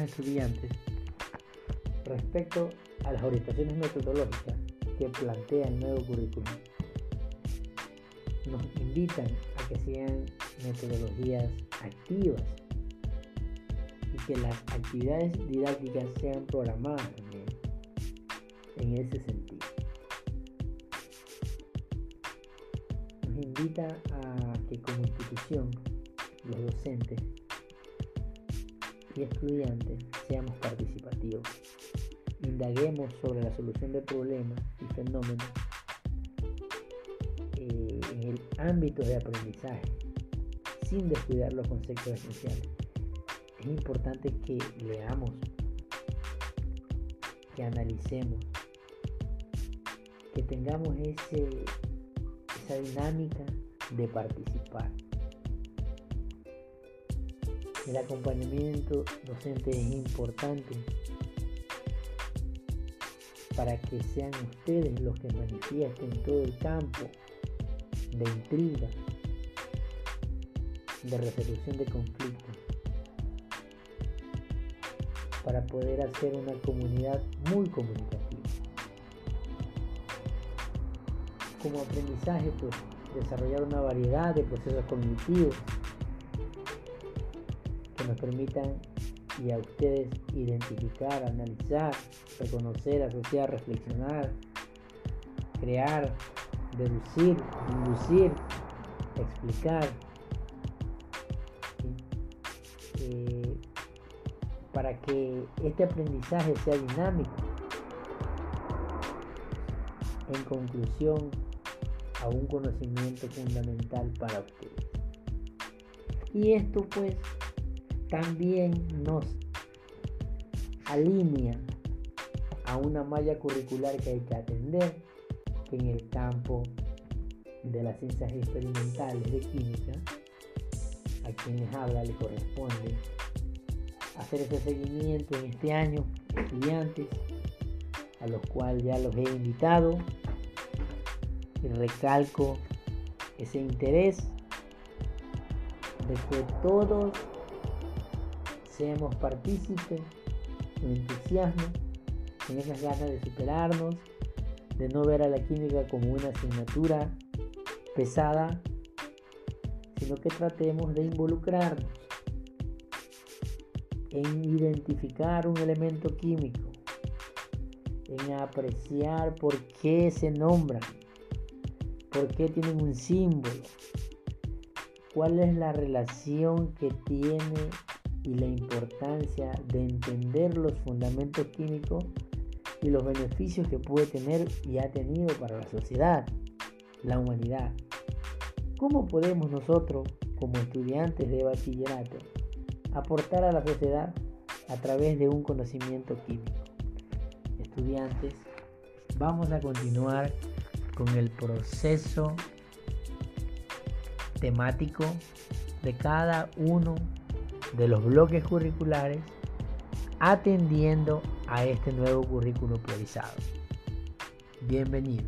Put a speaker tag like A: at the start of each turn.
A: estudiantes, respecto a las orientaciones metodológicas que plantea el nuevo currículum, nos invitan a que sean metodologías activas y que las actividades didácticas sean programadas también en ese sentido. Nos invita a que como institución los docentes y estudiantes seamos participativos, indaguemos sobre la solución de problemas y fenómenos eh, en el ámbito de aprendizaje, sin descuidar los conceptos esenciales. Es importante que leamos, que analicemos, que tengamos ese, esa dinámica de participar. El acompañamiento docente es importante para que sean ustedes los que manifiesten todo el campo de intriga, de resolución de conflictos, para poder hacer una comunidad muy comunicativa. Como aprendizaje, pues desarrollar una variedad de procesos cognitivos nos permitan y a ustedes identificar, analizar, reconocer, asociar, reflexionar, crear, deducir, inducir, explicar. Eh, para que este aprendizaje sea dinámico. En conclusión, a un conocimiento fundamental para ustedes. Y esto pues también nos alinea a una malla curricular que hay que atender, en el campo de las ciencias experimentales de química, a quienes habla le corresponde hacer ese seguimiento en este año, estudiantes, a los cuales ya los he invitado y recalco ese interés de que todos seamos partícipes con entusiasmo, con esas ganas de superarnos, de no ver a la química como una asignatura pesada, sino que tratemos de involucrarnos en identificar un elemento químico, en apreciar por qué se nombran, por qué tienen un símbolo, cuál es la relación que tiene y la importancia de entender los fundamentos químicos y los beneficios que puede tener y ha tenido para la sociedad, la humanidad. ¿Cómo podemos nosotros, como estudiantes de bachillerato, aportar a la sociedad a través de un conocimiento químico? Estudiantes, vamos a continuar con el proceso temático de cada uno de los bloques curriculares atendiendo a este nuevo currículo priorizado. Bienvenidos.